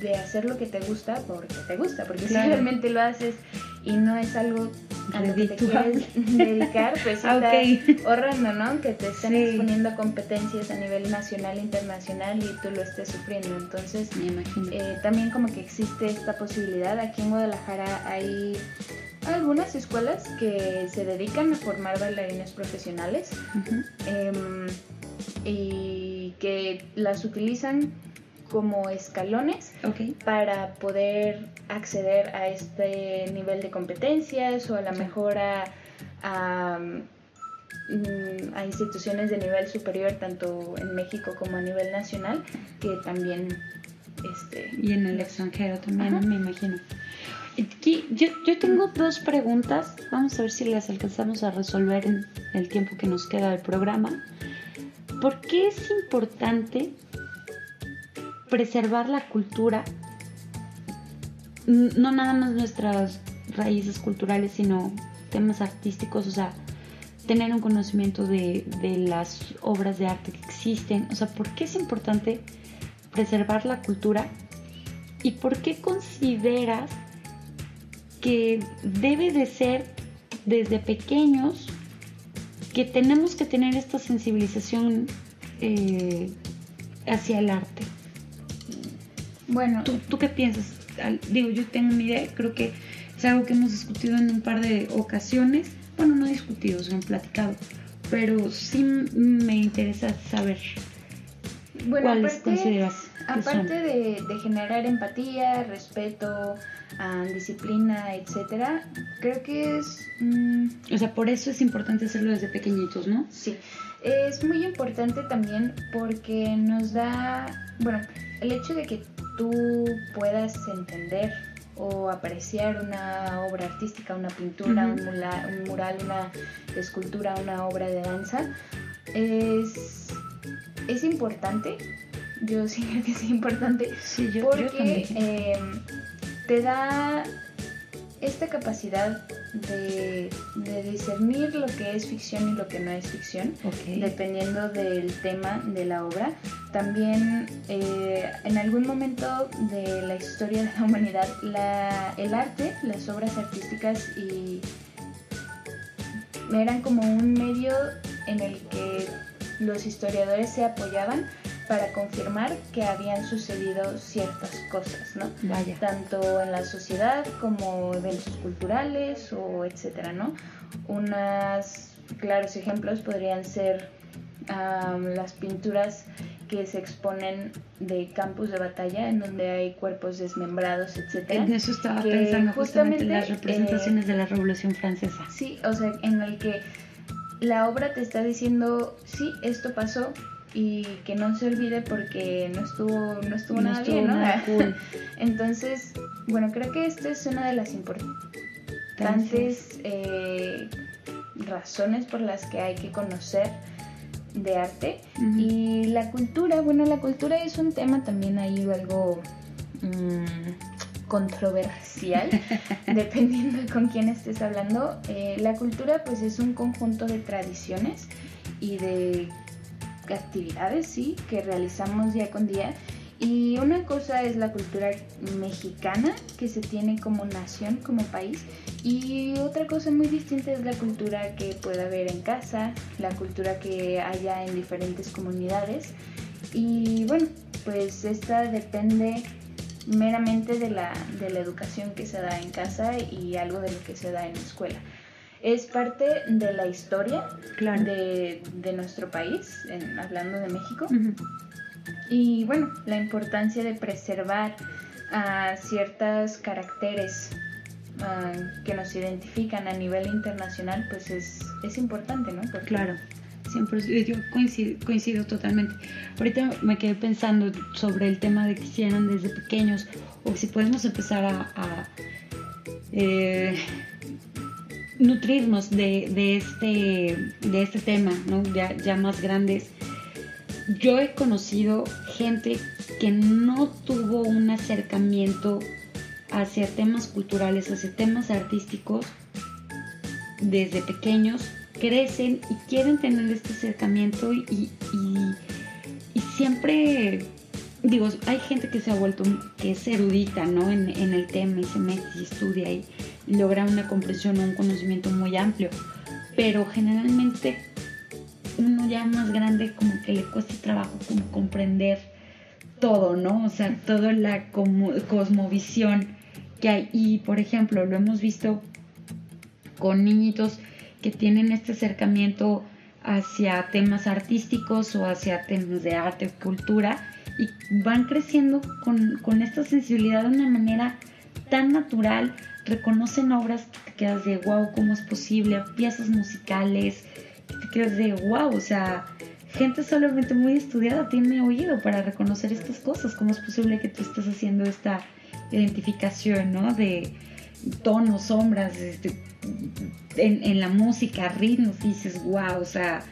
de hacer lo que te gusta porque te gusta, porque Claro. si realmente lo haces y no es algo a lo que te quieres dedicar, pues [LAUGHS] Ah, está ok. ahorrando, ¿no? Que te están Sí. exponiendo a competencias a nivel nacional e internacional y tú lo estés sufriendo. Entonces, Me imagino. eh, también como que existe esta posibilidad. Aquí en Guadalajara hay algunas escuelas que se dedican a formar bailarines profesionales em, y que las utilizan como escalones para poder acceder a este nivel de competencias o a la mejora a, mm, a instituciones de nivel superior tanto en México como a nivel nacional que también este Y en el extranjero también, Ajá. me imagino. Yo, yo tengo dos preguntas. Vamos a ver si las alcanzamos a resolver en el tiempo que nos queda del programa. ¿Por qué es importante preservar la cultura? No nada más nuestras raíces culturales, sino temas artísticos, o sea, tener un conocimiento de, de las obras de arte que existen. O sea, ¿por qué es importante preservar la cultura? ¿Y por qué consideras que debe de ser desde pequeños que tenemos que tener esta sensibilización eh, hacia el arte? bueno ¿Tú, tú qué piensas? Digo, yo tengo una idea, creo que es algo que hemos discutido en un par de ocasiones. Bueno, no discutido, sino platicado. Pero sí me interesa saber bueno cuáles aparte- consideras Aparte de, de generar empatía, respeto, ah, disciplina, etcétera, creo que es mm, O sea, por eso es importante hacerlo desde pequeñitos, ¿no? sí, es muy importante también porque nos da, bueno, el hecho de que tú puedas entender o apreciar una obra artística, una pintura, un, mula- un mural, una escultura, una obra de danza, es, es importante. Yo sí creo que es importante Sí, yo, yo porque también. eh, te da esta capacidad de, de discernir lo que es ficción y lo que no es ficción, dependiendo del tema de la obra. También eh, en algún momento de la historia de la humanidad, la- el arte, las obras artísticas y eran como un medio en el que los historiadores se apoyaban para confirmar que habían sucedido ciertas cosas, ¿no? Vaya. Tanto en la sociedad como eventos culturales o etcétera, ¿no? Unas claros ejemplos podrían ser las pinturas que se exponen de campos de batalla en donde hay cuerpos desmembrados, etcétera. En eso estaba pensando justamente, las representaciones de la Revolución Francesa. Sí, o sea, en el que la obra te está diciendo, sí, esto pasó y que no se olvide porque no estuvo, no estuvo nada bien, ¿no? [LAUGHS] Entonces, bueno, creo que esta es una de las importantes eh, razones por las que hay que conocer de arte. Y la cultura, bueno, la cultura es un tema también ahí algo mm, controversial, [LAUGHS] dependiendo con quién estés hablando. Eh, la cultura pues es un conjunto de tradiciones y de actividades, sí, que realizamos día con día y una cosa es la cultura mexicana que se tiene como nación, como país, y otra cosa muy distinta es la cultura que puede haber en casa, la cultura que haya en diferentes comunidades. Y bueno, pues esta depende meramente de la, de la educación que se da en casa y algo de lo que se da en la escuela. Es parte de la historia de, de, nuestro país, hablando de México. Y bueno, la importancia de preservar a ciertos caracteres ah, que nos identifican a nivel internacional, pues es, es importante, ¿no? Claro, siempre yo coincido, coincido totalmente. Ahorita me quedé pensando sobre el tema de que hicieran desde pequeños o si podemos empezar a, eh, nutrirnos de, de, este, de este tema, ¿no? Ya, ya más grandes yo he conocido gente que no tuvo un acercamiento hacia temas culturales, hacia temas artísticos desde pequeños, crecen y quieren tener este acercamiento y, siempre, digo, hay gente que se ha vuelto, que es erudita, ¿no? En, en el tema y se mete y estudia y logra una comprensión o un conocimiento muy amplio, pero generalmente uno ya más grande como que le cuesta trabajo como comprender todo, ¿no? O sea, toda la cosmovisión que hay. Y por ejemplo, lo hemos visto con niñitos que tienen este acercamiento hacia temas artísticos o hacia temas de arte o cultura y van creciendo con esta sensibilidad de una manera tan natural, reconocen obras que te quedas de wow, ¿cómo es posible? Piezas musicales, que es de wow, o sea, gente solamente muy estudiada tiene oído para reconocer estas cosas. ¿Cómo es posible que tú estés haciendo esta identificación, ¿no? De tonos, sombras, este, en, la música, ritmos, dices, wow, o sea,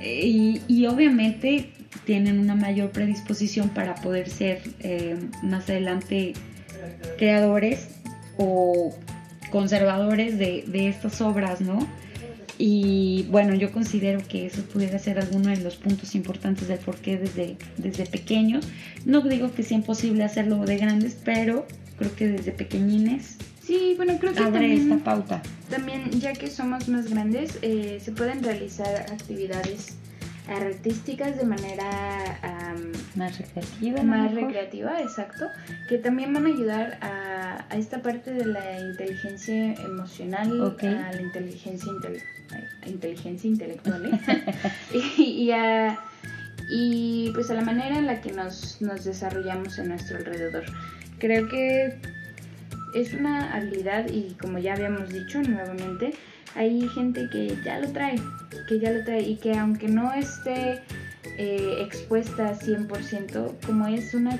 y, y, obviamente tienen una mayor predisposición para poder ser eh, más adelante creadores o conservadores de, de estas obras, ¿no? Y bueno, yo considero que eso pudiera ser alguno de los puntos importantes del por qué desde, desde pequeños. No digo que sea imposible hacerlo de grandes, pero creo que desde pequeñines. Sí, bueno, creo que abre también, esta pauta. También, ya que somos más grandes, eh, se pueden realizar actividades artísticas de manera más recreativa. Más recreativa, exacto, que también van a ayudar a, a esta parte de la inteligencia emocional, a la inteligencia, inteligencia intelectual ¿eh? [LAUGHS] [LAUGHS] y, a, y pues a la manera en la que nos, nos desarrollamos en nuestro alrededor. Creo que es una habilidad y como ya habíamos dicho nuevamente, hay gente que ya lo trae, que ya lo trae y que aunque no esté eh, expuesta 100%, como es una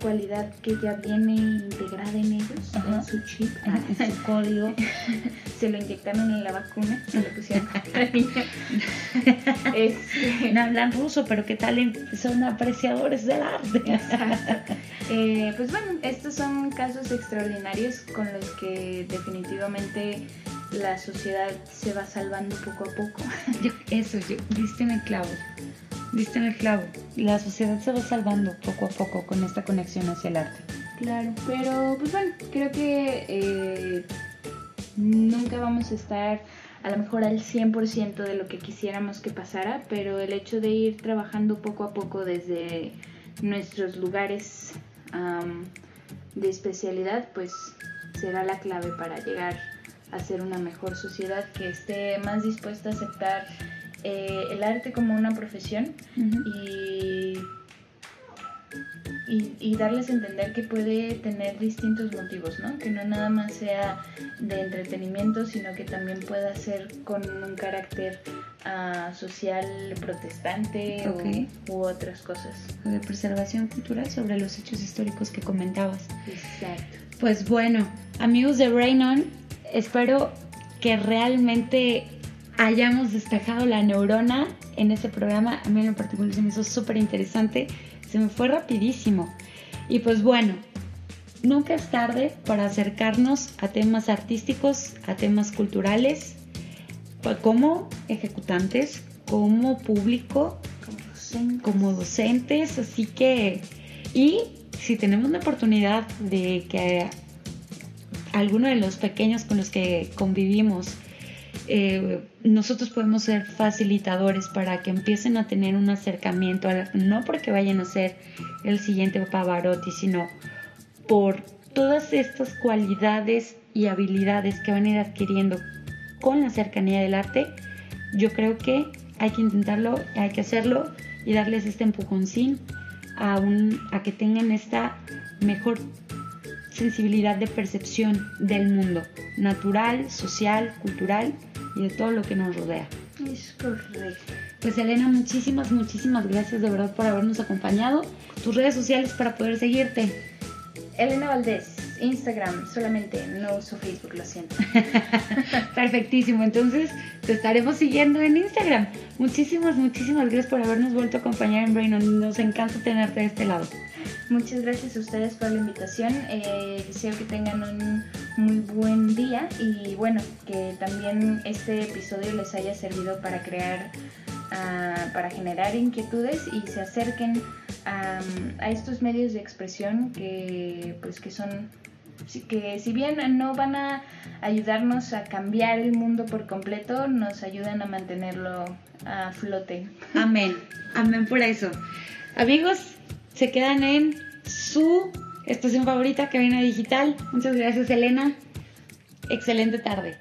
cualidad que ya viene integrada en ellos, en su chip, en su código, [LAUGHS] se lo inyectaron en la vacuna, se lo pusieron [LAUGHS] [LAUGHS] este, No hablan ruso, pero ¿qué tal? Son apreciadores del arte. Eh, pues bueno, estos son casos extraordinarios con los que definitivamente la sociedad se va salvando poco a poco. [LAUGHS] eso, yo, diste en el clavo. Diste en el clavo. La sociedad se va salvando poco a poco con esta conexión hacia el arte. Claro, pero pues bueno, creo que eh, nunca vamos a estar a lo mejor al 100% de lo que quisiéramos que pasara, pero el hecho de ir trabajando poco a poco desde nuestros lugares de especialidad, pues será la clave para llegar hacer una mejor sociedad que esté más dispuesta a aceptar eh, el arte como una profesión y, y, y darles a entender que puede tener distintos motivos, ¿no? Que no nada más sea de entretenimiento, sino que también pueda ser con un carácter ah, social protestante o- u otras cosas. De preservación cultural sobre los hechos históricos que comentabas. Exacto. Pues bueno, amigos de Brain On, espero que realmente hayamos despejado la neurona en este programa. A mí en lo particular se me hizo súper interesante, se me fue rapidísimo. Y pues bueno, nunca es tarde para acercarnos a temas artísticos, a temas culturales, como ejecutantes, como público, como docentes, así que, y si tenemos la oportunidad de que alguno de los pequeños con los que convivimos, eh, nosotros podemos ser facilitadores para que empiecen a tener un acercamiento, no porque vayan a ser el siguiente Pavarotti, sino por todas estas cualidades y habilidades que van a ir adquiriendo con la cercanía del arte, yo creo que hay que intentarlo, hay que hacerlo y darles este empujoncín a, un, a que tengan esta mejor sensibilidad de percepción del mundo, natural, social, cultural y de todo lo que nos rodea. Es correcto. Pues Elena, muchísimas, muchísimas gracias de verdad por habernos acompañado. Tus redes sociales para poder seguirte. Elena Valdés, Instagram solamente, no uso Facebook, lo siento. [LAUGHS] Perfectísimo, entonces te estaremos siguiendo en Instagram. Muchísimas, muchísimas gracias por habernos vuelto a acompañar en Brain. Nos encanta tenerte de este lado. Muchas gracias a ustedes por la invitación. Eh, deseo que tengan un muy buen día y bueno, que también este episodio les haya servido para crear, ah, para generar inquietudes y se acerquen a, a estos medios de expresión que pues que son que si bien no van a ayudarnos a cambiar el mundo por completo, nos ayudan a mantenerlo a flote. Amén. Amén por eso. Amigos, se quedan en su estación favorita, Cabina Digital. Muchas gracias, Elena. Excelente tarde.